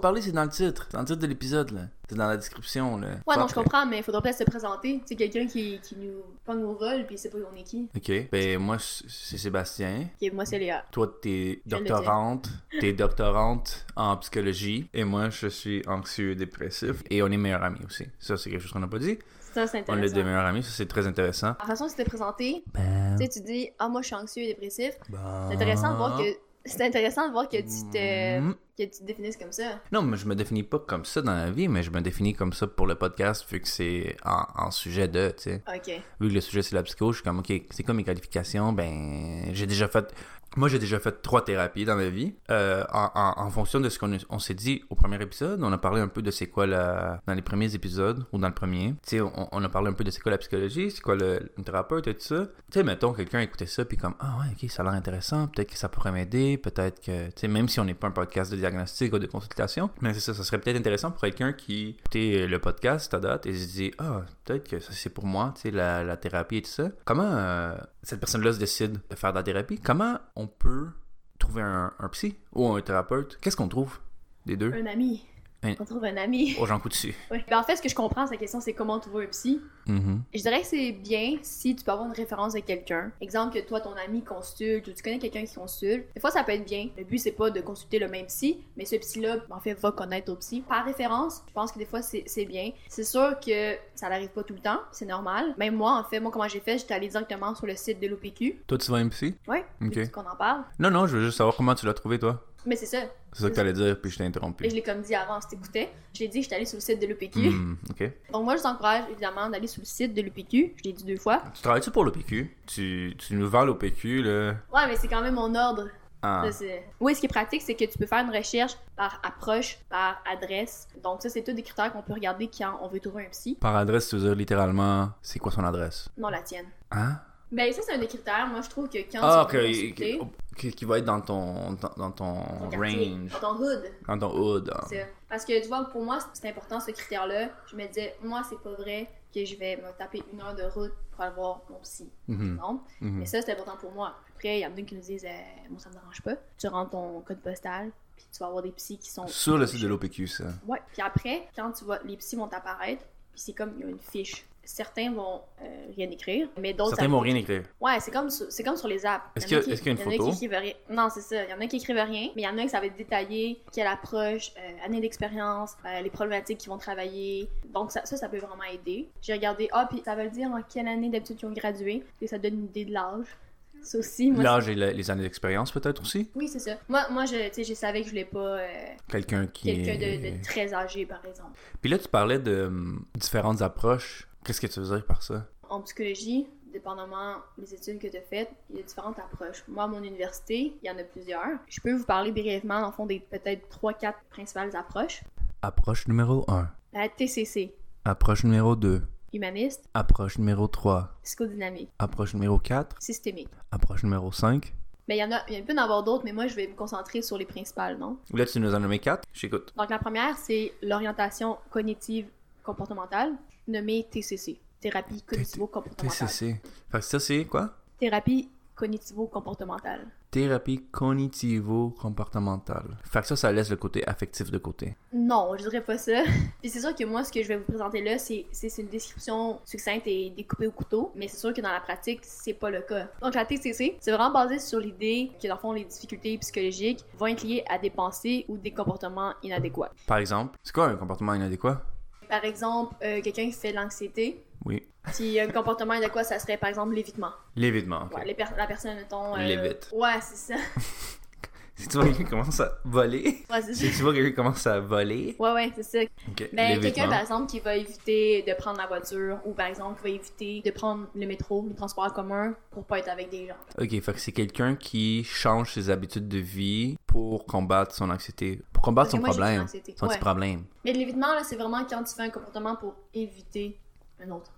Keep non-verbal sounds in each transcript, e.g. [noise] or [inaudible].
Parler, c'est dans le titre. C'est dans le titre de l'épisode, là. C'est dans la description, là. Ouais, non, je comprends, mais il faudra peut-être se présenter. C'est quelqu'un qui, qui nous prend nos rôles, puis il sait pas on est qui. Ok. Ben, moi, c'est Sébastien. Ok, moi, c'est Léa. Toi, t'es doctorante. T'es doctorante en psychologie. Et moi, je suis anxieux et dépressif. Et on est meilleurs amis aussi. Ça, c'est quelque chose qu'on n'a pas dit. Ça, c'est On est intéressant. des meilleurs amis. Ça, c'est très intéressant. La façon dont tu présenté, Ben. tu sais, tu dis Ah, moi, je suis anxieux et dépressif. ben... C'est intéressant de voir que. C'est intéressant de voir que tu te. Que tu te définisses comme ça? Non, mais je me définis pas comme ça dans la vie, mais je me définis comme ça pour le podcast, vu que c'est en, en sujet de, tu sais. Ok. Vu que le sujet c'est la psycho, je suis comme, ok, c'est quoi mes qualifications? Ben, j'ai déjà fait. Moi, j'ai déjà fait trois thérapies dans ma vie. Euh, en, en- en fonction de ce qu'on on s'est dit au premier épisode, on a parlé un peu de c'est quoi la. Dans les premiers épisodes, ou dans le premier. Tu sais, on, on a parlé un peu de c'est quoi la psychologie, c'est quoi le, le thérapeute et tout ça. Tu sais, mettons, quelqu'un écoutait ça, puis comme, ah ouais, ok, ça a l'air intéressant, peut-être que ça pourrait m'aider, peut-être que. Tu sais, même si on n'est pas un podcast de diagnostic ou de consultation, mais c'est ça, ça serait peut-être intéressant pour quelqu'un qui écoutait le podcast à date et se dit, ah, peut-être que ça c'est pour moi, tu sais, la, la thérapie et tout ça. Comment euh, cette personne-là se décide de faire de la thérapie? Comment on peut trouver un, un psy ou un thérapeute? Qu'est-ce qu'on trouve des deux? Un ami. Un- On trouve un ami. Oh, j'en coup dessus. [laughs] Ouais. Ben, en fait, ce que je comprends, sa question, c'est comment trouver un psy. Mhm. Je dirais que c'est bien si tu peux avoir une référence de quelqu'un. Exemple que toi, ton ami consulte ou tu connais quelqu'un qui consulte. Des fois, ça peut être bien. Le but, c'est pas de consulter le même psy, mais ce psy-là, en fait, va connaître ton psy. Par référence, je pense que des fois, c'est bien. C'est sûr que ça n'arrive pas tout le temps, c'est normal. Même moi, en fait, moi, comment j'ai fait, j'étais allée directement sur le site de l'OPQ. Toi, tu vas à un psy? Ouais, Ok. qu'on en parle? Non, non, je veux juste savoir comment tu l'as trouvé, toi? Mais c'est ça. C'est ça que t'allais dire, puis je t'ai interrompu. Et je l'ai comme dit avant, si t'écoutais. Je l'ai dit, j'étais allée sur le site de l'OPQ. Hmm. Donc moi, je vous encourage évidemment d'aller sur le site de l'OPQ. Je l'ai dit deux fois. Tu travailles-tu pour l'OPQ? Tu, tu nous vends l'OPQ, là? Ouais, mais c'est quand même mon ordre. Ah. Ça, Oui, ce qui est pratique, c'est que tu peux faire une recherche par approche, par adresse. Donc ça, c'est tous des critères qu'on peut regarder quand on veut trouver un psy. Par adresse, tu veux dire littéralement, c'est quoi son adresse? Non, la tienne. Hein? Ben ça, c'est un des critères. Moi, je trouve que quand Ah, tu ok. veux consulter, Qui, va être dans ton, dans, dans ton range, dans ton hood, dans ton hood. c'est- Parce que tu vois, pour moi, c'est important ce critère-là. Je me disais, moi, c'est pas vrai que je vais me taper une heure de route pour aller voir mon psy. Mhm, Non. mhm. Mais ça, c'est important pour moi. Après, il y en a qui nous disent, euh, moi, ça me dérange pas. Tu rentres ton code postal, puis tu vas avoir des psys qui sont. Sur le site de l'OPQ, ça. Ouais. Puis après, quand tu vois, les psys vont apparaître, puis c'est comme il y a une fiche. Certains vont euh, rien écrire, mais d'autres. Certains vont rien écrire. Ouais, c'est comme, c'est comme sur les apps. Est-ce qu'il y a- est-ce qu'il y a une photo? qui écrivent rien. Non, c'est ça. Il y en a qui écrivent rien, mais il y en a qui ça va être détaillé, quelle approche, euh, année d'expérience, euh, les problématiques qu'ils vont travailler. Donc ça, ça, ça peut vraiment aider. J'ai regardé, ah, puis ça veut dire en quelle année d'habitude ils ont gradué, et ça donne une idée de l'âge. Ça aussi, moi. L'âge et les années d'expérience, peut-être aussi? Oui, c'est ça. Moi, moi je, tu sais, je savais que je voulais pas euh, Quelqu'un qui. quelqu'un est- de, de très âgé, par exemple. Puis là, tu parlais de hum, différentes approches. Qu'est-ce que tu veux dire par ça? En psychologie, dépendamment des études que tu as faites, il y a différentes approches. Moi, à mon université, il y en a plusieurs. Je peux vous parler brièvement, le fond, des peut-être 3-4 principales approches. Approche numéro 1. La TCC, Approche numéro 2. humaniste, Approche numéro 3. psychodynamique, Approche numéro 4. systémique. Approche numéro 5. Mais il y en a, il peut y en avoir d'autres, mais moi, je vais me concentrer sur les principales, non? Là, tu nous en as nommé 4. J'écoute. Donc, la première, c'est l'orientation cognitive comportementale, nommée TCC, thérapie cognitivo-comportementale. TCC. Fait que ça, c'est quoi? Thérapie cognitivo-comportementale. Thérapie cognitivo-comportementale. Fait que ça, ça laisse le côté affectif de côté. Non, je dirais pas ça. [laughs] Puis c'est sûr que moi, ce que je vais vous présenter là, c'est une description succincte et découpée au couteau. Mais c'est sûr que dans la pratique, c'est pas le cas. Donc la TCC, c'est vraiment basé sur l'idée que dans le fond, les difficultés psychologiques vont être liées à des pensées ou des comportements inadéquats. Par exemple, c'est quoi un comportement inadéquat? Par exemple, euh, quelqu'un qui fait de l'anxiété. Oui. Puis un comportement inadéquat, ça serait par exemple l'évitement. L'évitement, ok. Ouais, les per- la personne, mettons. euh, L'évite. Ouais, c'est ça. [laughs] Si tu vois quelqu'un qui commence à voler. Ouais, c'est ça. Si tu vois quelqu'un qui commence à voler. Ouais, ouais, c'est ça. Ok. Ben, quelqu'un, par exemple, qui va éviter de prendre la voiture ou, par exemple, qui va éviter de prendre le métro, le transport en commun pour pas être avec des gens. Ok, fait que c'est quelqu'un qui change ses habitudes de vie pour combattre son anxiété. Pour combattre Parce son moi, problème. Son Ouais. petit problème. Mais l'évitement, là, c'est vraiment quand tu fais un comportement pour éviter un autre.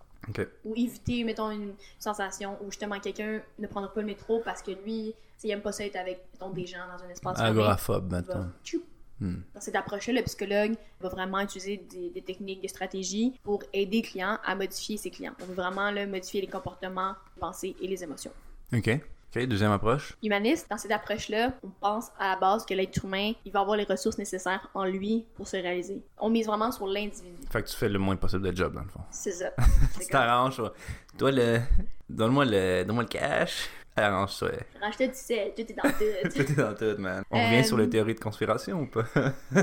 Ou éviter, mettons, une sensation où justement quelqu'un ne prendra pas le métro parce que lui, s'il aime pas ça être avec, mettons, des gens dans un espace Agoraphobe, il maintenant. Hmm. Dans cette approche-là, le psychologue va vraiment utiliser des, des techniques, des stratégies pour aider le client à modifier ses clients. On veut vraiment là, modifier les comportements, les pensées et les émotions. Ok. Ok, deuxième approche. Humaniste, dans cette approche-là, on pense à la base que l'être humain, il va avoir les ressources nécessaires en lui pour se réaliser. On mise vraiment sur l'individu. Fait que tu fais le moins possible de job, dans le fond. C'est ça. [laughs] Tu t'arranges, toi. Toi, le. Donne-moi le. Donne-moi le cash. Arrange-toi. Racheter du sel, tout est dans tout. [laughs] Tout est dans tout, man. On Euh, revient sur les théories de conspiration ou pas? [laughs]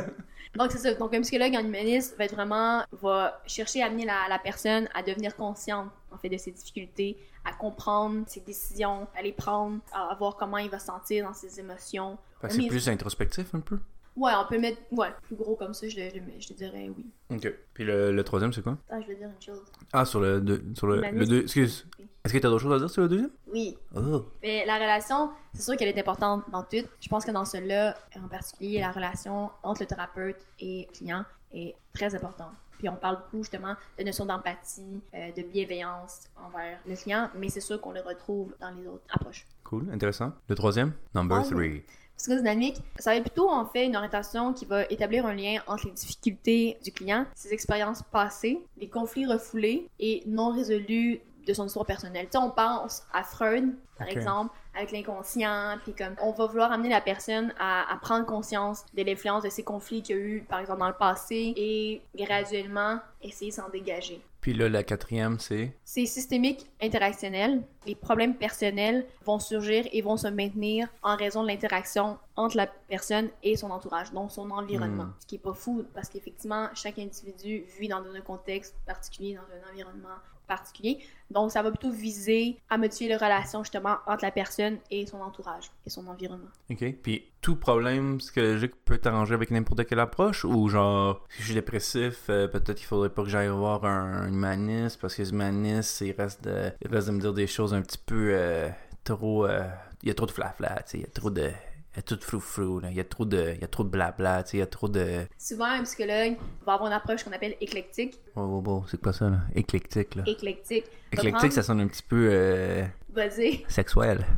Donc, c'est ça. Donc, un psychologue en humaniste va être vraiment, va chercher à amener la, la personne à devenir consciente, en fait, de ses difficultés, à comprendre ses décisions, à les prendre, à voir comment il va se sentir dans ses émotions. C'est est- plus introspectif un peu? Ouais, on peut mettre, ouais, plus gros comme ça, je, je, je te dirais oui. Ok. Puis le, le troisième, c'est quoi? Ah, je veux dire une chose. Ah, sur le. deux- sur le, le deux. Excuse. Est-ce que t'as d'autres choses à dire sur le deuxième? Oui. Oh. Mais la relation, c'est sûr qu'elle est importante dans tout. Je pense que dans celui-là, en particulier, la relation entre le thérapeute et le client est très importante. Puis on parle beaucoup justement de notion d'empathie, euh, de bienveillance envers le client, mais c'est sûr qu'on le retrouve dans les autres approches. Cool, intéressant. Le troisième? Number oui. three. Psychodynamique, ça va être plutôt en fait une orientation qui va établir un lien entre les difficultés du client, ses expériences passées, les conflits refoulés et non résolus de son histoire personnelle. Tu sais, on pense à Freud, par exemple, avec l'inconscient, puis comme on va vouloir amener la personne à, à prendre conscience de l'influence de ces conflits qu'il y a eu, par exemple, dans le passé, et graduellement essayer de s'en dégager. Puis là, la quatrième, c'est? C'est systémique interactionnel. Les problèmes personnels vont surgir et vont se maintenir en raison de l'interaction entre la personne et son entourage, donc son environnement. Hmm. Ce qui est pas fou parce qu'effectivement, chaque individu vit dans un contexte particulier, dans un environnement particulier. Donc, ça va plutôt viser à modifier les relations justement entre la personne et son entourage et son environnement. Ok. Puis tout problème psychologique peut t'arranger avec n'importe quelle approche? Ou genre, si je suis dépressif, euh, peut-être qu'il faudrait pas que j'aille voir un, humaniste parce que l'humaniste, il reste de, il reste de me dire des choses un petit peu euh, trop. euh, il y a trop de flafla, tu sais, il y a trop de. Il y a tout de frou-frou, là. Il y a trop de, il y a trop de blabla, tu sais, il y a trop de... Souvent, un psychologue va avoir une approche qu'on appelle éclectique. Oh, oh, oh, c'est quoi ça, là? Éclectique, là. Éclectique. Éclectique, prendre- ça sonne un petit peu euh, va dire sexuel. [laughs]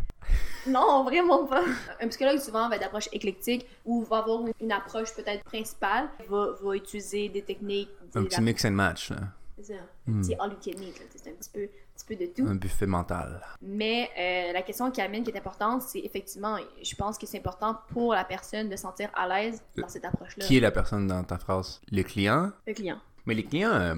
Non, vraiment pas. Un psychologue, souvent, va être d'approche éclectique ou va avoir une, approche peut-être principale, va, va utiliser des techniques. Un petit mix and match, là. C'est ça. Un petit all you can eat, là. C'est un petit peu, petit peu de tout. Un buffet mental. Mais euh, la question qui amène, qui est importante, c'est effectivement, je pense que c'est important pour la personne de se sentir à l'aise dans cette approche-là. Qui est la personne dans ta phrase? Le client? Le client. Mais les clients, euh,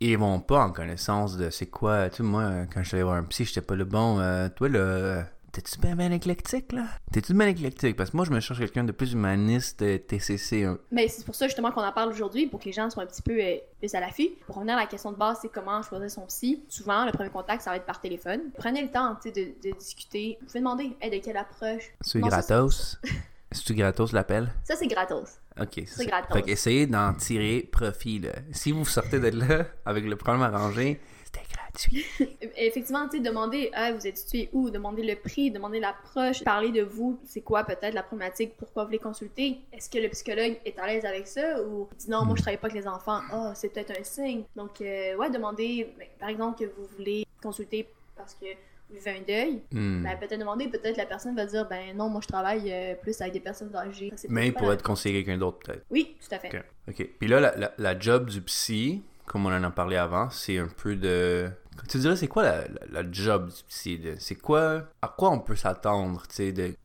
ils vont pas en connaissance de c'est quoi. Tu sais, moi, quand je suis allé voir un psy, j'étais pas le bon. euh, toi, euh, t'es-tu bien, bien éclectique, là? T'es-tu bien éclectique? Parce que moi, je me cherche quelqu'un de plus humaniste, euh, TCC. hein. Mais c'est pour ça justement qu'on en parle aujourd'hui, pour que les gens soient un petit peu euh, plus à l'affût. Pour revenir à la question de base, c'est comment choisir son psy. Souvent, le premier contact, ça va être par téléphone. Prenez le temps tu sais, de, de discuter. Vous pouvez demander hey, de quelle approche? C'est gratos? [laughs] C'est-tu gratos l'appel? Ça, c'est gratos. Ok, c'est gratos. Fait qu'essayez d'en tirer profit, là. Si vous sortez de là avec le problème arrangé, c'était gratuit. [laughs] Effectivement, tu sais, demander ah, vous êtes situé où, demander le prix, demander l'approche, parler de vous, c'est quoi peut-être la problématique, pourquoi vous les consulter? Est-ce que le psychologue est à l'aise avec ça? Ou dit non, moi je travaille pas avec les enfants, ah, c'est peut-être un signe. Donc, euh, ouais, demander, ben, par exemple, que vous voulez consulter parce que vous vivez un deuil, Hmm. ben, peut-être demander, peut-être la personne va dire ben non, moi je travaille euh, plus avec des personnes âgées. Mais la- être conseillé quelqu'un d'autre, peut-être. Oui, tout à fait. Ok. Puis là, la, la, la job du psy, comme on en a parlé avant, c'est un peu de. Tu dirais, c'est quoi la, la, la job du psy? C'est quoi. À quoi on peut s'attendre?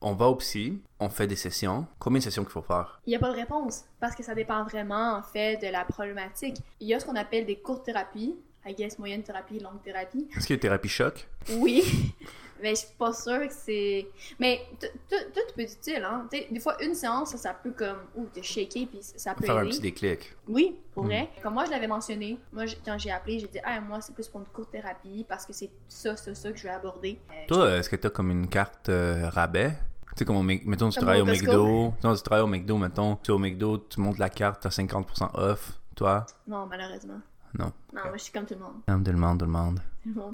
On va au psy, on fait des sessions. Combien de sessions qu'il faut faire? Il n'y a pas de réponse parce que ça dépend vraiment en fait de la problématique. Il y a ce qu'on appelle des courtes thérapies, I guess moyenne thérapie, longue thérapie. Est-ce qu'il y a thérapie choc? Oui, [laughs] mais je suis pas sûre que c'est. Mais tout peut être utile, hein. Des fois, une séance, ça, ça peut comme. Ouh, te shaker, puis ça peut Faire un petit déclic. Oui, pour Hmm. vrai. Comme moi, je l'avais mentionné, moi, quand j'ai appelé, j'ai dit, ah, moi, c'est plus pour une courte thérapie parce que c'est ça, ça, ça que je vais aborder. Euh, Toi, est-ce que t'as comme une carte euh, rabais? Tu sais, comme au Mc- mettons, tu Comme travailles au. McDo. Non, tu travailles au McDo, mettons, tu es au McDo, tu montes la carte, t'as 50% off. Toi, Non, malheureusement. Non. Non, moi, je suis comme tout le monde. non, tout le monde, tout le monde.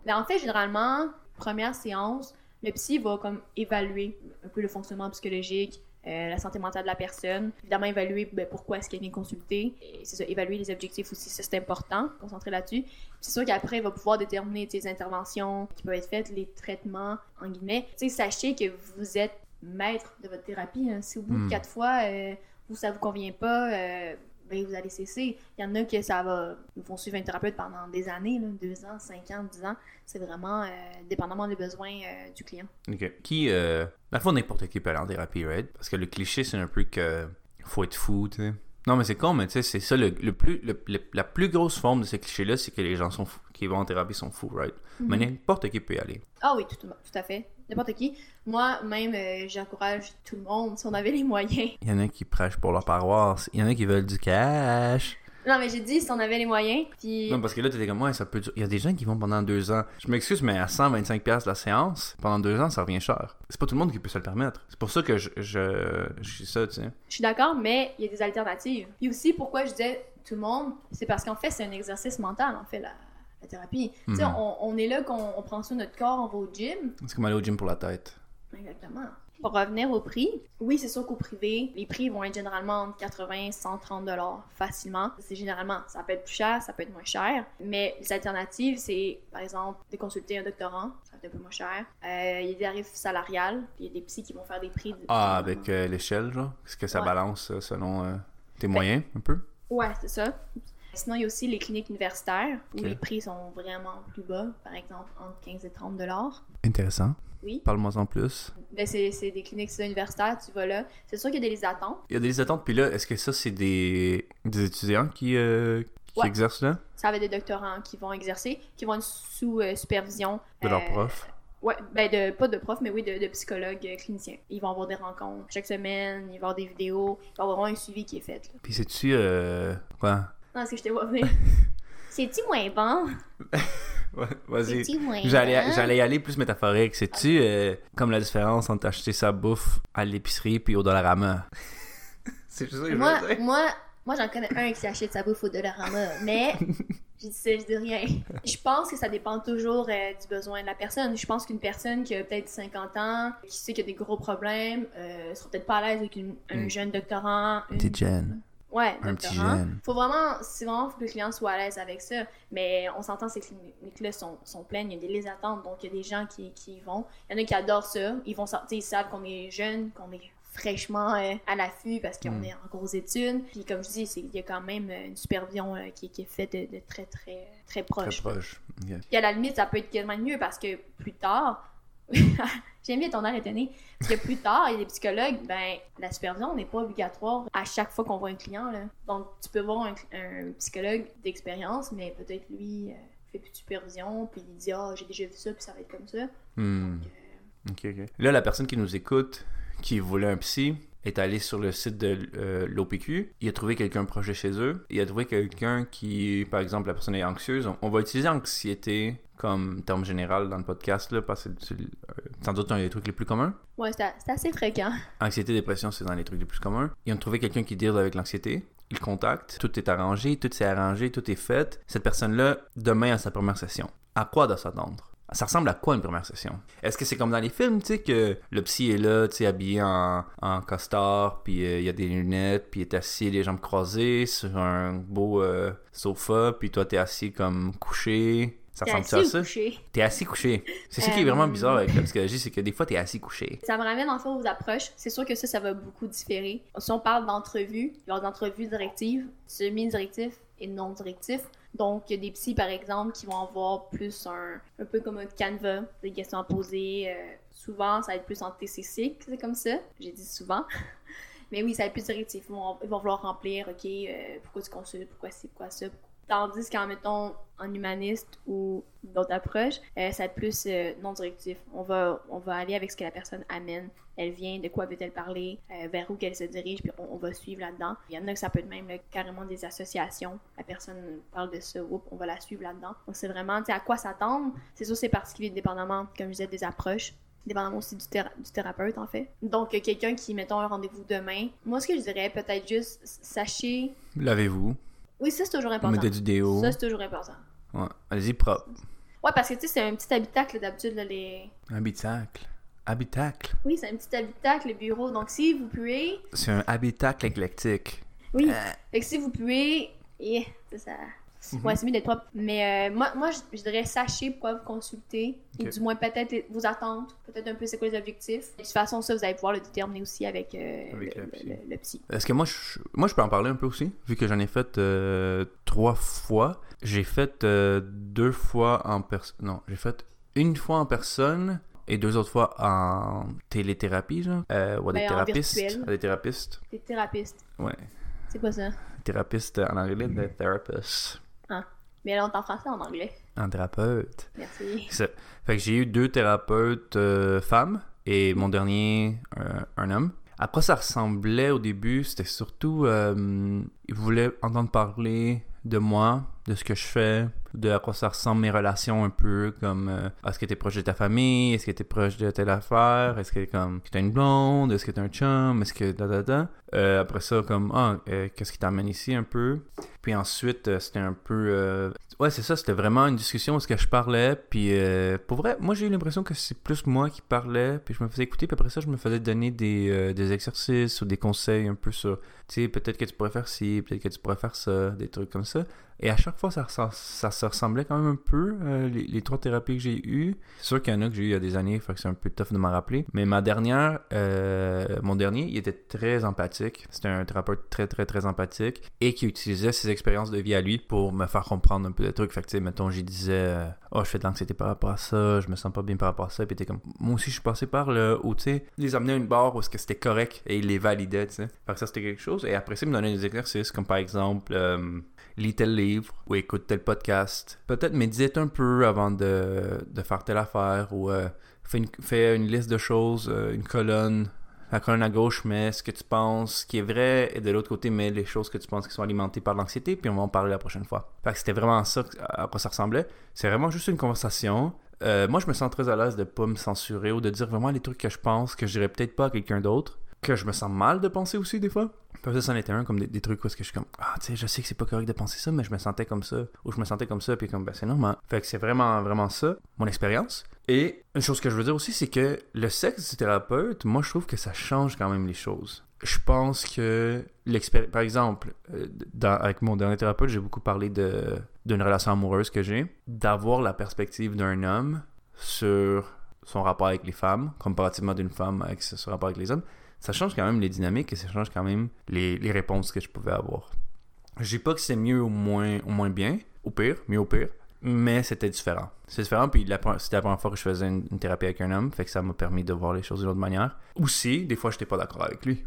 Mais en fait, généralement, première séance, le psy va comme évaluer un peu le fonctionnement psychologique, euh, la santé mentale de la personne. Évidemment, évaluer ben, pourquoi est-ce qu'elle vient consulter. C'est ça, évaluer les objectifs aussi, ça c'est important, concentrer là-dessus. C'est sûr qu'après, il va pouvoir déterminer les interventions qui peuvent être faites, les traitements, en guillemets. Tu sais, sachez que vous êtes maître de votre thérapie. hein. Si au bout Hmm. de quatre fois, euh, vous, ça vous convient pas, euh, ben, vous allez cesser. Il y en a que ça va, ils vont suivre un thérapeute pendant des années, deux ans, cinq ans, dix ans. C'est vraiment euh, dépendamment des besoins euh, du client. Ok. Qui, euh, dans le n'importe qui peut aller en thérapie, right? Parce que le cliché, c'est un peu que faut être fou, tu sais. Non, mais c'est con, mais tu sais, c'est ça, le, le plus, le- le- la plus grosse forme de ce cliché-là, c'est que les gens sont fous, qui vont en thérapie sont fous, right? Mais n'importe qui peut y aller. Ah oui, tout, tout à fait. N'importe qui. Moi, même, euh, j'encourage tout le monde, si on avait les moyens. Il y en a qui prêchent pour leur paroisse, il y en a qui veulent du cash. Non, mais j'ai dit, si on avait les moyens, puis... Non, parce que là, t'étais comme, ouais, ça peut durer. Il y a des gens qui vont pendant deux ans. Je m'excuse, mais à 125$ la séance, pendant deux ans, ça revient cher. C'est pas tout le monde qui peut se le permettre. C'est pour ça que je, je, je ça, tu sais. Je suis d'accord, mais il y a des alternatives. Puis aussi, pourquoi je disais tout le monde, c'est parce qu'en fait, c'est un exercice mental, en fait, la, la thérapie. Tu sais, Mhm. on, on est là, qu'on on prend soin de notre corps, on va au gym. C'est comme aller au gym pour la tête. Exactement. Pour revenir au prix, oui, c'est sûr qu'au privé, les prix vont être généralement entre 80 et 130 dollars facilement. C'est généralement, ça peut être plus cher, ça peut être moins cher. Mais les alternatives, c'est par exemple de consulter un doctorant, ça va être un peu moins cher. Euh, Il y a des tarifs salariales, puis il y a des psys qui vont faire des prix. de- Ah, avec euh, l'échelle, genre? Est-ce que ça Ouais. balance euh, selon euh, tes moyens, un peu? Ouais, c'est ça. Sinon, il y a aussi les cliniques universitaires où les prix sont vraiment plus bas, par exemple entre 15 et 30 dollars. Intéressant. Oui. Parle-moi en plus. Ben, c'est des cliniques universitaires, tu vas là. C'est sûr qu'il y a des attentes. Il y a des attentes, puis là, est-ce que ça, c'est des, des étudiants qui, euh, qui Ouais. exercent là? Ça va être des doctorants qui vont exercer, qui vont être sous euh, supervision. De leur euh, prof? Ouais, ben de, pas de prof, mais oui, de, de psychologues cliniciens. Ils vont avoir des rencontres chaque semaine, il va y avoir des vidéos, il va y avoir un suivi qui est fait. Là. Puis c'est-tu, euh, quoi? Non, est-ce que je t'ai pas venir? [laughs] C'est-tu moins bon? [laughs] Vas-y. C'est-tu moins J'allais, bon? j'allais y aller plus métaphorique. C'est-tu euh, comme la différence entre acheter sa bouffe à l'épicerie puis au Dollarama? [laughs] c'est juste ça que je veux Moi, dire. moi, moi j'en connais un qui s'achète sa bouffe au Dollarama, mais je dis ça, je dis rien. Je pense que ça dépend toujours euh, du besoin de la personne. Je pense qu'une personne qui a peut-être 50 ans, qui sait qu'il y a des gros problèmes, euh, sera peut-être pas à l'aise avec une- un Mm. jeune doctorant. une- Jen. Ouais, Un petit. Faut vraiment, c'est vraiment faut que le client soit à l'aise avec ça. Mais on s'entend, ces cliniques-là sont, sont pleines, il y a des listes d'attente, donc il y a des gens qui, qui y vont. Il y en a qui adorent ça. Ils vont sortir, ils savent qu'on est jeune, qu'on est fraîchement euh, à l'affût parce qu'on Mm. est en grosses études. Puis comme je dis, il y a quand même euh, une supervision euh, qui, qui est faite de, de très, très, très Très proche. proche. Ok. Puis à la limite, ça peut être quasiment mieux parce que plus tard, [laughs] j'aime bien ton air étonné, parce que plus tard, il y a des psychologues, ben, la supervision n'est pas obligatoire à chaque fois qu'on voit un client. Là. Donc, tu peux voir un, un psychologue d'expérience, mais peut-être lui euh, fait plus de supervision, puis il dit Ah, j'ai déjà vu ça, puis ça va être comme ça. Hmm. Donc, euh, Ok, ok. Là, la personne qui nous écoute, qui voulait un psy, est allé sur le site de euh, l'OPQ. Il a trouvé quelqu'un proche de chez eux. Il a trouvé quelqu'un qui, par exemple, la personne est anxieuse. On, on va utiliser anxiété comme terme général dans le podcast, là, parce que c'est euh, sans doute un des trucs les plus communs. ouais, c'est assez fréquent. [laughs] Anxiété, dépression, c'est dans les trucs les plus communs. Ils ont trouvé quelqu'un qui deal avec l'anxiété. Ils contactent. Tout est arrangé, tout s'est arrangé, tout est fait. Cette personne-là, demain, à sa première session. À quoi doit s'attendre? Ça ressemble à quoi une première session? Est-ce que c'est comme dans les films, tu sais, que le psy est là, tu sais, habillé en, en costard, puis euh, il y a des lunettes, puis il est assis les jambes croisées sur un beau euh, sofa, puis toi, t'es assis comme couché. Ça ressemble à ça? couché? T'es assis couché. C'est ça qui est Euh, vraiment bizarre avec la psychologie, c'est que des fois, t'es assis couché. Ça me ramène en fait aux approches. C'est sûr que ça, ça va beaucoup différer. Si on parle d'entrevues, il y a des entrevues directives, semi-directives et non directives. Donc, il y a des psys, par exemple, qui vont avoir plus un, un peu comme un canevas, des questions à poser. Euh, souvent, ça va être plus en TCC, c'est comme ça. J'ai dit souvent. [laughs] Mais oui, ça va être plus directif. Ils vont, ils vont vouloir remplir, OK, euh, pourquoi tu consultes, pourquoi c'est, pourquoi ça. Tandis qu'en, mettons, en humaniste ou d'autres approches, euh, ça va être plus euh, non directif. On va, on va aller avec ce que la personne amène. Elle vient, de quoi veut-elle parler, euh, vers où qu'elle se dirige, puis on, va suivre là-dedans. Il y en a que ça peut être même là, carrément des associations. La personne parle de ça, oups, on va la suivre là-dedans. Donc c'est vraiment, tu sais, à quoi s'attendre. C'est sûr, c'est particulier dépendamment, comme je disais, des approches. dépendamment aussi du thérapeute, en fait. Donc, euh, quelqu'un qui, mettons, un rendez-vous demain, moi, ce que je dirais, peut-être juste, sachez... Lavez-vous? Oui, ça, c'est toujours important. Du déo. Ça, c'est toujours important. Ouais. Allez-y propre. Ouais, parce que, tu sais, c'est un petit habitacle, d'habitude, là, les... Habitacle. Habitacle. Oui, c'est un petit habitacle, le bureau. Donc, si vous puez... C'est un habitacle éclectique. Oui. Euh, Fait que si vous puez... Yeah, c'est ça... Ouais, c'est mieux d'être propre. Mais euh, moi, moi je, je dirais sachez pourquoi vous consultez. Et du moins, peut-être les- vos attentes. Peut-être un peu c'est quoi les objectifs. De toute façon, ça, vous allez pouvoir le déterminer aussi avec, euh, Avec le, le psy. le- le psy. Est-ce que moi je, moi, je peux en parler un peu aussi, vu que j'en ai fait euh, trois fois? J'ai fait euh, deux fois en personne. Non, j'ai fait une fois en personne et deux autres fois en téléthérapie, genre. Euh, ou à des Ben, en thérapeutes. À des thérapeutes. T'es thérapeute. Ouais. C'est quoi ça? Thérapeute en anglais, des thérapeutes. Mais on est en français ou en anglais. Un thérapeute. Merci. Ça. Fait que j'ai eu deux thérapeutes euh, femmes et mon dernier, euh, un homme. À quoi ça ressemblait au début, c'était surtout, euh, ils voulaient entendre parler de moi, de ce que je fais, de à quoi ça ressemble mes relations un peu, comme euh, est-ce que t'es proche de ta famille, est-ce que t'es proche de telle affaire, est-ce que comme t'as une blonde, est-ce que t'as un chum, est-ce que da da da. Euh, après ça, comme ah, euh, qu'est-ce qui t'amène ici un peu? Puis ensuite, euh, c'était un peu euh, Ouais, c'est ça, c'était vraiment une discussion où ce que je parlais, puis euh, pour vrai, moi j'ai eu l'impression que c'est plus moi qui parlais, puis je me faisais écouter, puis après ça je me faisais donner des, des exercices ou des conseils un peu sur, tu sais, peut-être que tu pourrais faire ci, peut-être que tu pourrais faire ça, des trucs comme ça. Et à chaque fois, ça, ressem- ça se ressemblait quand même un peu, euh, les, trois thérapies que j'ai eues. C'est sûr qu'il y en a que j'ai eu il y a des années, fait que c'est un peu tough de m'en rappeler. Mais ma dernière, mon dernier, il était très empathique. C'était un thérapeute très, très, très empathique et qui utilisait ses expériences de vie à lui pour me faire comprendre un peu de trucs. Fait que, tu sais, mettons, j'y disais, euh, oh, je fais de l'anxiété par rapport à ça, je me sens pas bien par rapport à ça. Puis t'es comme, moi aussi, je suis passé par là. Ou, tu sais, les amenait à une barre où c'était correct et il les validait, tu sais. Fait que ça, c'était quelque chose. Et après ça, me donnait des exercices, comme par exemple, euh, lis tel livre ou écoute tel podcast. Peut-être médite un peu avant de, de faire telle affaire ou euh, fais, une, fais une liste de choses, euh, une colonne. La colonne à gauche, mets ce que tu penses qui est vrai, et de l'autre côté, mets les choses que tu penses qui sont alimentées par l'anxiété, puis on va en parler la prochaine fois. Fait que c'était vraiment ça à quoi ça ressemblait. C'est vraiment juste une conversation. Euh, moi, je me sens très à l'aise de pas me censurer ou de dire vraiment les trucs que je pense que je dirais peut-être pas à quelqu'un d'autre. Que je me sens mal de penser aussi, des fois. Puis ça, c'en était un, comme des, des trucs où est-ce que je suis comme, ah, tu sais, je sais que c'est pas correct de penser ça, mais je me sentais comme ça. Ou je me sentais comme ça, puis comme, ben, c'est normal. Fait que c'est vraiment, vraiment ça, mon expérience. Et une chose que je veux dire aussi, c'est que le sexe du thérapeute, moi, je trouve que ça change quand même les choses. Je pense que par exemple, euh, avec mon dernier thérapeute, j'ai beaucoup parlé d'une relation amoureuse que j'ai, d'avoir la perspective d'un homme sur son rapport avec les femmes, comparativement d'une femme avec son rapport avec les hommes, ça change quand même les dynamiques et ça change quand même les, les réponses que je pouvais avoir. Je dis pas que c'est mieux ou moins, ou moins bien, ou pire, mieux ou pire, mais c'était différent. C'est différent, puis c'était la première fois que je faisais une, une thérapie avec un homme, fait que ça m'a permis de voir les choses d'une autre manière. Aussi, des fois, j'étais pas d'accord avec lui.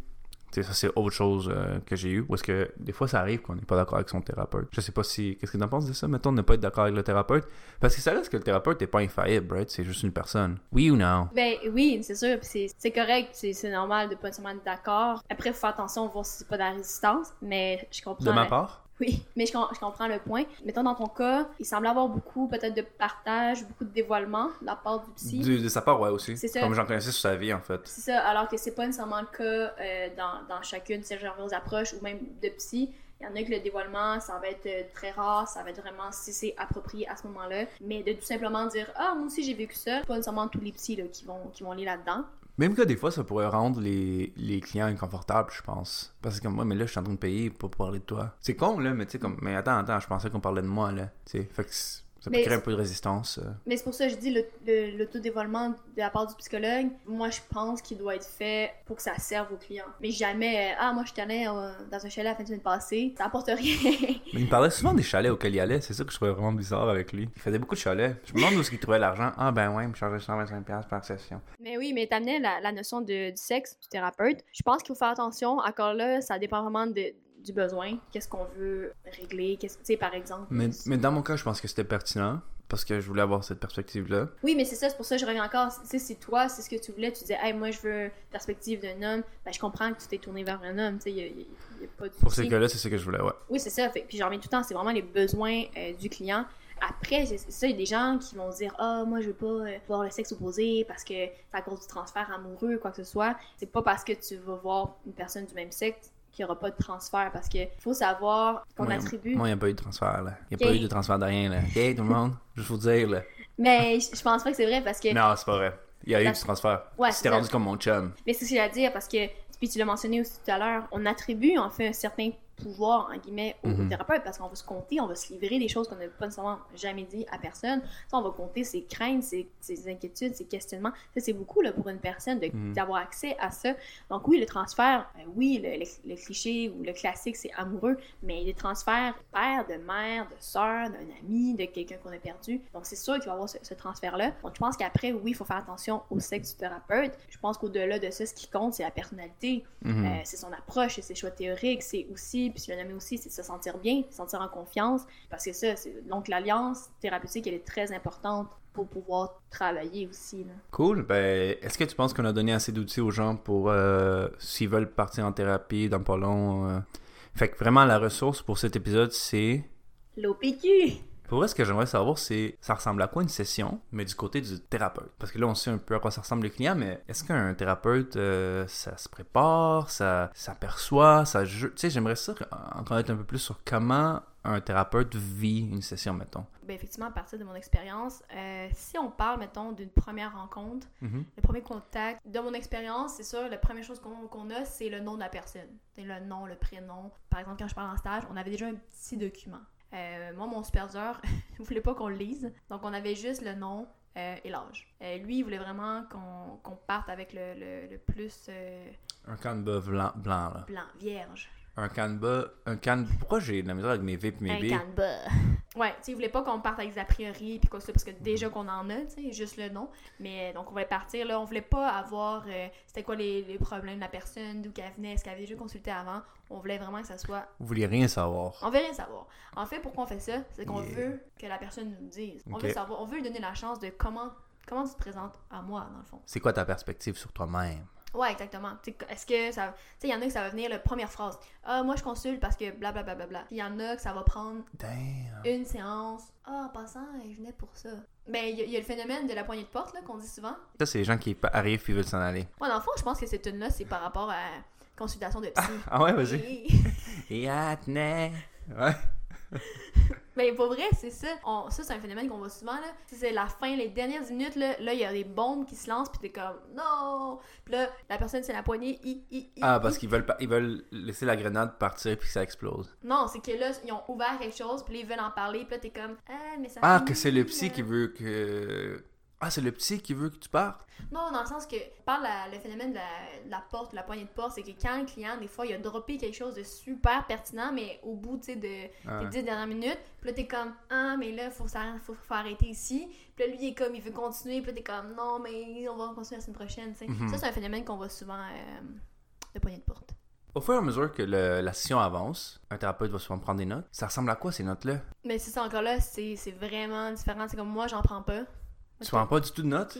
Tu sais, ça, c'est autre chose euh, que j'ai eu. Parce que des fois, ça arrive qu'on n'est pas d'accord avec son thérapeute. Je sais pas si. Qu'est-ce que t'en penses de ça? Mettons de ne pas être d'accord avec le thérapeute. Parce que ça reste que le thérapeute n'est pas infaillible, right? C'est juste une personne. Oui ou non? Ben oui, c'est sûr, c'est- correct, c'est normal de pas nécessairement être d'accord. Après, faut faire attention, voir si c'est pas de la résistance, mais je comprends. De ma part? Oui, mais je, com- je comprends le point. Mettons, dans ton cas, il semble avoir beaucoup, peut-être, de partage, beaucoup de dévoilement de la part du psy. De sa part, ouais, aussi. C'est ça. Comme j'en connaissais sur sa vie, en fait. C'est ça, alors que c'est pas nécessairement le cas euh, dans, dans chacune de ces genres approches ou même de psy. Il y en a que le dévoilement, ça va être euh, très rare, ça va être vraiment si c'est approprié à ce moment-là. Mais de tout simplement dire Ah, moi aussi j'ai vécu ça, pas nécessairement tous les psys là, qui, vont, qui vont aller là-dedans. Même que des fois, ça pourrait rendre les, les clients inconfortables, je pense. Parce que moi, mais là, je suis en train de payer pour parler de toi. C'est con, là, mais tu sais, comme, mais attends, attends, je pensais qu'on parlait de moi, là. Tu sais, fait que ça peut Mais créer un peu de résistance. euh. Mais c'est pour ça que je dis le- le- l'autodévoilement de la part du psychologue, moi je pense qu'il doit être fait pour que ça serve aux clients. Mais jamais, euh, ah, moi je suis allée euh, dans un chalet la fin de semaine passée, ça apporte rien. [laughs] Mais il me parlait souvent des chalets auxquels il allait, c'est ça que je trouvais vraiment bizarre avec lui. Il faisait beaucoup de chalets. Je me demande où est-ce qu'il trouvait l'argent. Ah ben ouais, il me chargeait 125$ par session. Mais oui, mais t'amenais la, la notion de, du sexe du thérapeute. Je pense qu'il faut faire attention. Encore là, ça dépend vraiment de- du besoin. Qu'est-ce qu'on veut régler. Qu'est-ce tu sais, par exemple. Mais, mais dans mon cas, je pense que c'était pertinent. Parce que je voulais avoir cette perspective-là. Oui, mais c'est ça, c'est pour ça que je reviens encore. Tu sais, si toi, c'est ce que tu voulais, tu disais, hey, moi, je veux une perspective d'un homme, ben, je comprends que tu t'es tourné vers un homme, tu sais, il y a, pas de Pour ces cas-là, c'est ce que je voulais, ouais. Oui, c'est ça. Fait, puis j'en reviens tout le temps, c'est vraiment les besoins euh, du client. après, c'est ça, il y a des gens qui vont se dire Ah, moi, je veux pas euh, voir le sexe opposé parce que c'est à cause du transfert amoureux, quoi que ce soit. C'est pas parce que tu vas voir une personne du même sexe qu'il n'y aura pas de transfert parce que faut savoir qu'on attribue. Moi, il n'y a pas eu de transfert, là. Il n'y a pas eu de transfert de rien, là. OK, tout le monde? Je vous dire, là. Mais je pense pas que c'est vrai parce que. Non, c'est pas vrai. Il y a eu La- du transfert. Ouais, C'était rendu comme mon chum. Mais c'est ce que j'ai à dire parce que, puis tu l'as mentionné aussi tout à l'heure, on attribue en fait un certain pouvoir, en guillemets, au Mhm. thérapeute parce qu'on va se compter, on va se livrer des choses qu'on n'a pas nécessairement jamais dit à personne. Ça, on va compter ses craintes, ses, ses inquiétudes, ses questionnements. Ça, c'est beaucoup là, pour une personne Mhm. d'avoir accès à ça. Donc oui, le transfert, euh, oui, le, le- le cliché ou le classique, c'est amoureux, mais les transferts de père, de mère, de soeur, d'un ami, de quelqu'un qu'on a perdu. Donc c'est sûr qu'il va y avoir ce, ce transfert-là. Donc je pense qu'après, oui, il faut faire attention au sexe du thérapeute. Je pense qu'au-delà de ça, ce qui compte, c'est la personnalité. Mhm. Euh, c'est son approche, c'est ses choix théoriques, c'est aussi, puis tu l'as nommé aussi, c'est de se sentir bien, se sentir en confiance. Parce que ça, c'est- donc l'alliance thérapeutique, elle est très importante pour pouvoir travailler aussi. Là. Cool. Ben, est-ce que tu penses qu'on a donné assez d'outils aux gens pour, euh, s'ils veulent partir en thérapie dans pas long? euh? Fait que vraiment, la ressource pour cet épisode, c'est... L'OPQ! Pour vrai, ce que j'aimerais savoir, c'est ça ressemble à quoi une session, mais du côté du thérapeute? Parce que là, on sait un peu à quoi ça ressemble le client, mais est-ce qu'un thérapeute, euh, ça se prépare, ça s'aperçoit, ça ju- Tu sais, j'aimerais ça en connaître un peu plus sur comment un thérapeute vit une session, mettons. Ben, effectivement, à partir de mon expérience, euh, si on parle, mettons, d'une première rencontre, Mhm. le premier contact, de mon expérience, c'est sûr, la première chose qu'on a, c'est le nom de la personne. C'est le nom, le prénom. Par exemple, quand je parle en stage, on avait déjà un petit document. Euh, moi, mon superviseur, [laughs] il voulait pas qu'on le lise. Donc, on avait juste le nom euh, et l'âge. Euh, lui, il voulait vraiment qu'on qu'on parte avec le, le- le plus Un canevas blanc, blanc, là. blanc, vierge. Un canevas... Un can... Pourquoi j'ai de la misère avec mes V et mes Un B? canevas. [laughs] Ouais, tu sais, il voulait pas qu'on parte avec des a priori puis quoi que ce soit, parce que déjà qu'on en a, tu sais, juste le nom. Mais euh, donc, on voulait partir là. On voulait pas avoir euh, c'était quoi les, les problèmes de la personne, d'où qu'elle venait, est-ce qu'elle avait déjà consulté avant. On voulait vraiment que ça soit. Vous vouliez rien savoir. On veut rien savoir. En fait, pourquoi on fait ça? C'est qu'on Yeah. veut que la personne nous dise. On veut savoir, on veut lui donner la chance de comment, comment tu te présentes à moi, dans le fond. C'est quoi ta perspective sur toi-même? Ouais, exactement. Tu sais, Est-ce que ça. Tu sais, il y en a que ça va venir la première phrase. Ah, moi, je consulte parce que blablabla. Bla, bla, il y en a que ça va prendre Damn. une séance. Ah, en passant, je venais pour ça. Ben, il y, a- il y a le phénomène de la poignée de porte, là, qu'on dit souvent. Ça, c'est les gens qui arrivent puis veulent s'en aller. Moi, dans le fond, je pense que cette tune-là, c'est par rapport à consultation de psy. [laughs] Ah ouais, vas-y. Et-. [laughs] Ouais. [laughs] Ben, pour vrai, c'est ça. On- ça, c'est un phénomène qu'on voit souvent, là. Sais, C'est la fin, les dernières minutes, là, là, il y a des bombes qui se lancent, puis t'es comme, non! Puis là, la personne, c'est la poignée, i, i, i, Ah, parce qu'ils veulent, ils veulent laisser la grenade partir puis que ça explose. Non, c'est que là, ils ont ouvert quelque chose, puis là, ils veulent en parler, puis là, t'es comme, ah, mais ça Ah, finit, que c'est le psy là. qui veut que. Ah, c'est le psy qui veut que tu partes? Non, dans le sens que, par la- le phénomène de la, de la porte, de la poignée de porte, c'est que quand le client, des fois, il a droppé quelque chose de super pertinent, mais au bout, tu sais, de Ah. tes 10 dernières minutes, puis là, t'es comme, ah, mais là, faut, ça, faut, faut arrêter ici. Puis là, lui, il est comme, il veut continuer, puis là, t'es comme, non, mais on va continuer la semaine prochaine, tu sais. Mhm. Ça, c'est un phénomène qu'on voit souvent euh, de poignée de porte. Au fur et à mesure que le- la session avance, un thérapeute va souvent prendre des notes. Ça ressemble à quoi ces notes-là? Mais c'est ça, encore là, c'est c'est vraiment différent. C'est comme, moi, j'en prends pas. Tu prends pas du tout de notes?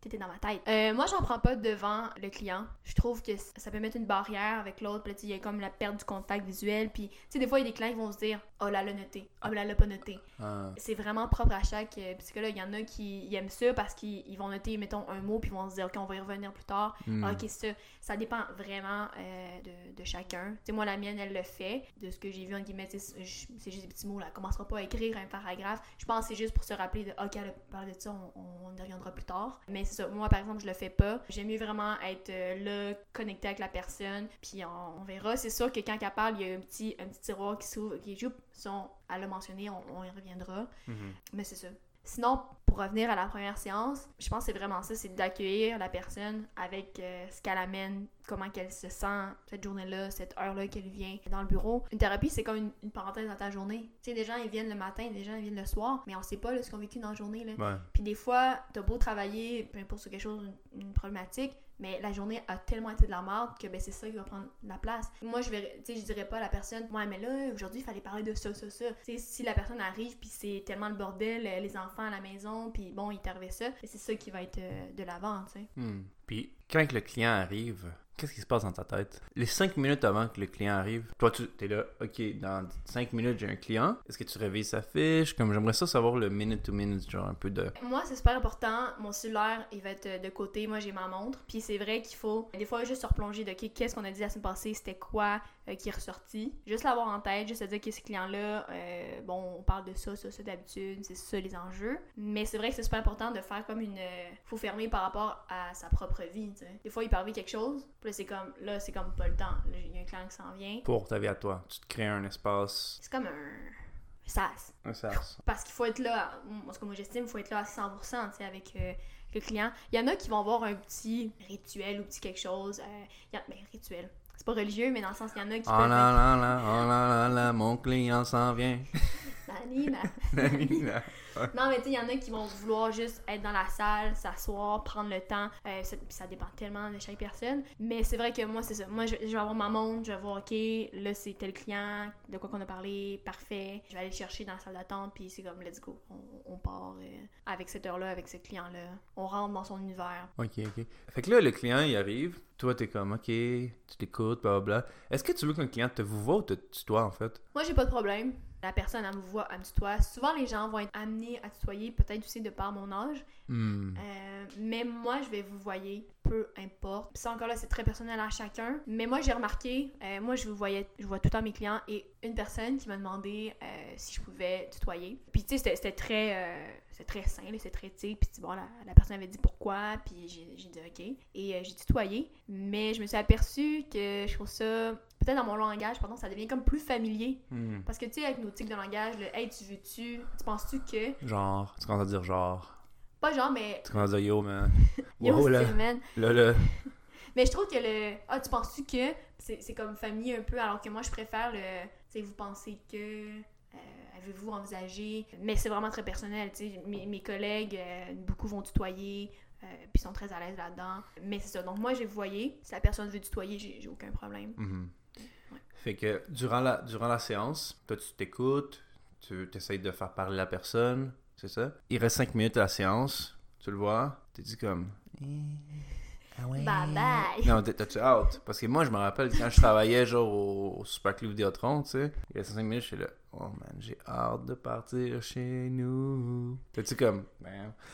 T'étais dans ma tête? Euh, moi, j'en prends pas devant le client. Je trouve que ça peut mettre une barrière avec l'autre. Puis là, tu sais, il y a comme la perte du contact visuel. Puis, tu sais, des fois, il y a des clients qui vont se dire Oh là, l'a noté. Oh là, l'a pas noté. Ah. C'est vraiment propre à chaque euh, psychologue. Il y en a qui aiment ça parce qu'ils ils vont noter, mettons, un mot. Puis ils vont se dire Ok, on va y revenir plus tard. Ah, Ok, ça, ça dépend vraiment euh, de, de chacun. Tu sais, moi, la mienne, elle le fait. De ce que j'ai vu, en guillemets, c'est juste des petits mots. Là. Elle commencera pas à écrire un paragraphe. Je pense que c'est juste pour se rappeler de Ok, elle a parlé de ça, on, on y reviendra plus tard. Mais c'est ça. Moi, par exemple, je le fais pas. J'aime mieux vraiment être euh, là, connecté avec la personne. Puis on, on verra. C'est sûr que quand elle parle, il y a un petit, un petit tiroir qui s'ouvre, qui joue. Son, elle l'a mentionné, on, on y reviendra. Mhm. Mais c'est ça. Sinon, pour revenir à la première séance, je pense que c'est vraiment ça, c'est d'accueillir la personne avec euh, ce qu'elle amène, comment qu'elle se sent cette journée-là, cette heure-là qu'elle vient dans le bureau. Une thérapie, c'est comme une, une parenthèse dans ta journée. Tu sais, des gens, ils viennent le matin, des gens, ils viennent le soir, mais on sait pas là, ce qu'on vécu dans la journée. Là. Ouais. Puis des fois, t'as beau travailler, peu importe sur quelque chose, une, une problématique, mais la journée a tellement été de la merde que ben, c'est ça qui va prendre la place. Moi, je vais, je dirais pas à la personne, ouais, mais là, aujourd'hui, il fallait parler de ça, ça, ça. Si la personne arrive, puis c'est tellement le bordel, euh, les enfants à la maison, puis bon, il arrivé ça, ben, c'est ça qui va être euh, de l'avant, tu. Hmm. Puis quand le client arrive, qu'est-ce qui se passe dans ta tête? Les cinq minutes avant que le client arrive, toi, tu es là, ok, dans cinq minutes, j'ai un client. Est-ce que tu réveilles sa fiche? Comme j'aimerais ça savoir le minute to minute, genre un peu de. Moi, c'est super important. Mon cellulaire, il va être euh, de côté. Moi, j'ai ma montre. Puis c'est vrai qu'il faut, des fois, juste se replonger de ok, qu'est-ce qu'on a dit la semaine passée, c'était quoi euh, qui est ressorti? Juste l'avoir en tête, juste se dire que ce client-là, euh, bon, on parle de ça, ça, ça d'habitude, c'est ça les enjeux. Mais c'est vrai que c'est super important de faire comme une. faut fermer par rapport à sa propre vie. Des fois, il arriver quelque chose, là, c'est comme, là, c'est comme pas le temps. Il y a un client qui s'en vient. Pour ta vie à toi, tu te crées un espace, C'est comme un. sas. un sas. Parce qu'il faut être là, moi, ce que moi j'estime, il faut être là à 100% tu sais, avec euh, le client. Il y en a qui vont avoir un petit rituel ou petit quelque chose. euh, a, ben, rituel. C'est pas religieux, mais dans le sens, il y en a qui Oh là là, oh là là là, mon client s'en vient. [laughs] Nani, [laughs] non, mais tu sais, il y en a qui vont vouloir juste être dans la salle, s'asseoir, prendre le temps. Euh, ça, ça dépend tellement de chaque personne. Mais c'est vrai que moi, c'est ça. Moi, je, je vais avoir ma montre, je vais voir, OK, là, c'est tel client, de quoi qu'on a parlé, parfait. Je vais aller le chercher dans la salle d'attente, puis c'est comme, let's go. On, on part euh, avec cette heure-là, avec ce client-là. On rentre dans son univers. Ok, ok. Fait que là, le client, il arrive. Toi, t'es comme, ok, tu t'écoutes, blablabla. Est-ce que tu veux qu'un client te vous voit ou te tutoie, en fait? Moi, j'ai pas de problème. La personne, elle me voit, elle me tutoie. Souvent, les gens vont être amenés à tutoyer, peut-être aussi de par mon âge. Hmm. Euh, mais moi, je vais vous voyer, peu importe. Ça, encore là, c'est très personnel à chacun. Mais moi, j'ai remarqué, euh, moi, je vous voyais, je vois tout le temps mes clients et une personne qui m'a demandé euh, si je pouvais tutoyer. Puis, tu sais, c'était- très, c'était très simple, c'était très, tu. Puis, bon, la, la personne avait dit pourquoi, puis j'ai j'ai dit OK. Et euh, j'ai tutoyé. Mais je me suis aperçue que je trouve ça, peut-être dans mon langage, pardon, ça devient comme plus familier. Hmm. Parce que, tu sais, avec nos tics de langage, le Hey, tu veux-tu, tu penses-tu que. Genre, tu commences à dire genre. Pas genre, mais. Tu commences à dire yo, man. [laughs] Yo, Wow, là. man. Là, là. [laughs] Mais je trouve que le. Ah, tu penses-tu que. C'est comme famille un peu, alors que moi, je préfère le. Tu sais, vous pensez que. euh, Avez-vous envisagé? Mais c'est vraiment très personnel, tu sais. Mes, mes collègues, euh, beaucoup vont tutoyer, euh, puis sont très à l'aise là-dedans. Mais c'est ça. Donc, moi, j'ai voyé. Si la personne veut tutoyer, j'ai aucun problème. Mhm. Ouais. Fait que durant la, durant la séance, toi, tu t'écoutes, tu essayes de faire parler la personne, c'est ça? Il reste 5 minutes à la séance, tu le vois, tu dis comme. Eh, Ah ouais. Bye bye. Non, t'es- t'as-tu out? Parce que moi, je me rappelle quand je travaillais genre au, au Super Club Vidéotron, tu sais, il reste 5 minutes, je suis là. Oh man, j'ai hâte de partir chez nous. T'es-tu comme.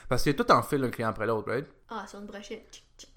Parce que tout en file un client après l'autre, right? Ah, sur une brochette. [laughs]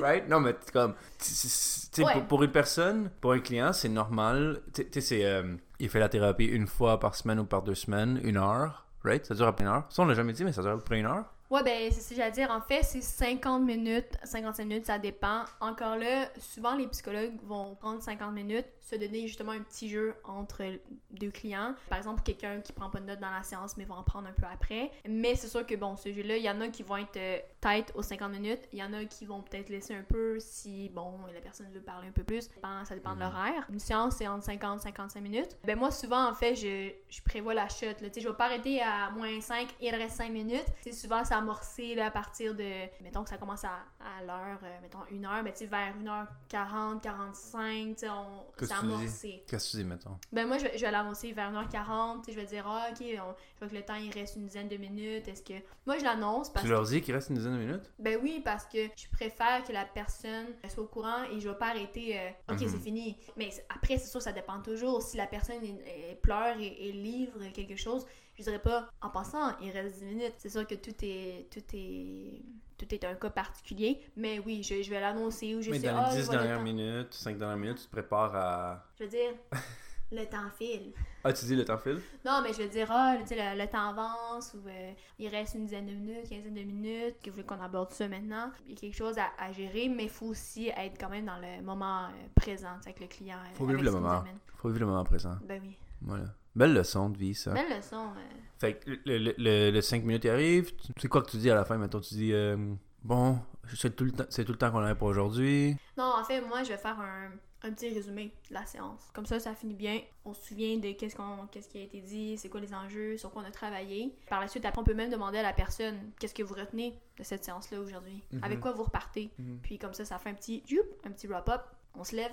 Right? Non, mais comme. tu sais, Ouais. pour, pour une personne, pour un client, c'est normal. Tu sais, c'est. euh, il fait la thérapie une fois par semaine ou par deux semaines, une heure. Right? Ça dure à peu près une heure. Ça, on l'a jamais dit, mais ça dure à peu près une heure. Ouais, ben, c'est ce que j'allais dire. En fait, c'est 50 minutes, 55 minutes, ça dépend. Encore là, souvent, les psychologues vont prendre 50 minutes, se donner justement un petit jeu entre deux clients. Par exemple, quelqu'un qui prend pas de notes dans la séance, mais va en prendre un peu après. Mais c'est sûr que, bon, ce jeu-là, il y en a qui vont être euh, tête aux 50 minutes. Il y en a qui vont peut-être laisser un peu si, bon, la personne veut parler un peu plus. Ça dépend- Ça de l'horaire. Une séance, c'est entre 50 et 55 minutes. Ben, moi, souvent, en fait, je, je prévois la chute. Tu sais, Je vais pas arrêter à moins 5, il reste 5 minutes. Sais, souvent, c'est amorcé là, à partir de. Mettons que ça commence à, à l'heure, euh, mettons une heure, mais tu sais, vers 1h40, 45, tu sais, on- Qu'est-ce que. Qu'est-ce que tu dis, mettons? Ben moi, je vais, je vais l'annoncer vers 1h40, tu sais, je vais dire, ah, ok, on- je vois que le temps, il reste une dizaine de minutes, est-ce que... Moi, je l'annonce parce Tu leur dis qu'il reste une dizaine de minutes? ben oui, parce que je préfère que la personne soit au courant et je vais pas arrêter. euh, ok, Mhm. c'est fini. Mais après, c'est sûr, ça dépend toujours. Si la personne elle- elle pleure et, et livre quelque chose, je dirais pas en passant, il reste 10 minutes. C'est sûr que tout est tout est tout est un cas particulier. Mais oui, je, je vais l'annoncer ou je mais sais dans ah, les je 10 vois le dernières minutes, 5 dernières minutes, tu te prépares à. Je veux dire, [laughs] le temps file. Ah, tu dis le temps file? Non, mais je veux dire, ah, le, le temps avance ou euh, il reste une dizaine de minutes, quinzaine de minutes, que vous voulez qu'on aborde ça maintenant. Il y a quelque chose à, à gérer, mais il faut aussi être quand même dans le moment euh, présent avec le client. euh, Faut vivre le moment. Faut vivre le moment présent. Ben oui. Voilà. Belle leçon de vie, ça. Belle leçon. euh. Fait que le, le, le, 5 minutes arrive, tu sais quoi que tu dis à la fin, mettons, tu dis, euh, bon, c'est tout le temps, c'est tout le temps qu'on avait pour aujourd'hui. Non, en fait, moi, je vais faire un, un petit résumé de la séance. Comme ça, ça finit bien. On se souvient de qu'est-ce, qu'on, qu'est-ce qui a été dit, c'est quoi les enjeux, sur quoi on a travaillé. Par la suite, après, on peut même demander à la personne qu'est-ce que vous retenez de cette séance-là aujourd'hui? Mhm. Avec quoi vous repartez? Mhm. Puis comme ça, ça fait un petit, youp, un petit wrap-up. On se lève,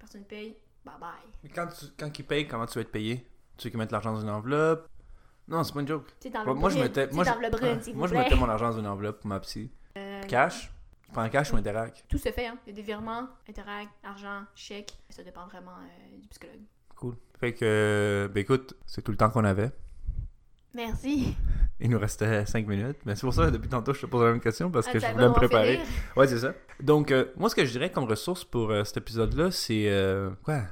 personne paye, bye bye. Mais Quand, tu, quand ils payent, comment tu vas être payé? Tu veux qu'ils mettent l'argent dans une enveloppe? Non, c'est pas une joke. Tu sais, dans Moi, le moi, je mettais, je, le brune, ah, moi, je mettais mon argent dans une enveloppe pour ma psy. Euh, Cash? Tu prends cash ou Interac? Tout se fait, hein. Il y a des virements, Interac, argent, chèque. Ça dépend vraiment euh, du psychologue. Cool. Fait que, ben écoute, c'est tout le temps qu'on avait. Merci. Il nous restait 5 minutes. Mais c'est pour ça, depuis tantôt, je te pose la même question parce Ah, que je voulais me préparer. Ouais, c'est ça. Donc, euh, moi, ce que je dirais comme ressource pour euh, cet épisode-là, c'est. euh, quoi?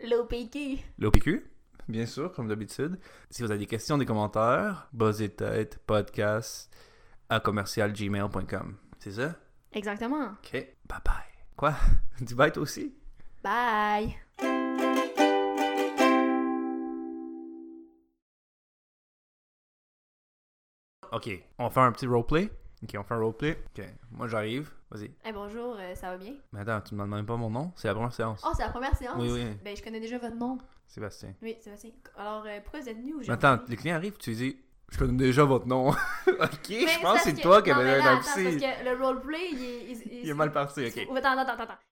L'OPQ. L'OPQ, bien sûr, comme d'habitude. Si vous avez des questions, des commentaires, tête, podcast, à commercialgmail.com. C'est ça? Exactement. Ok. Bye bye. Quoi? [laughs] Dis bye toi aussi? Bye. Ok. On faire un petit roleplay. Ok, on fait un roleplay. Ok. Moi, j'arrive. Vas-y. Hey, bonjour, euh, ça va bien? Mais attends, tu me demandes même pas mon nom? C'est la première séance. Oh, c'est la première séance? Oui, oui. Ben, je connais déjà votre nom. Sébastien. Oui, Sébastien. Alors, euh, pourquoi vous êtes venu Mais aujourd'hui? attends, les clients arrivent, tu dis, je connais déjà votre nom. [laughs] ok, Mais je pense que c'est toi qui avais un attends, parce psy. que le roleplay, il est... Il est mal parti, ok. Attends, attends, attends, attends.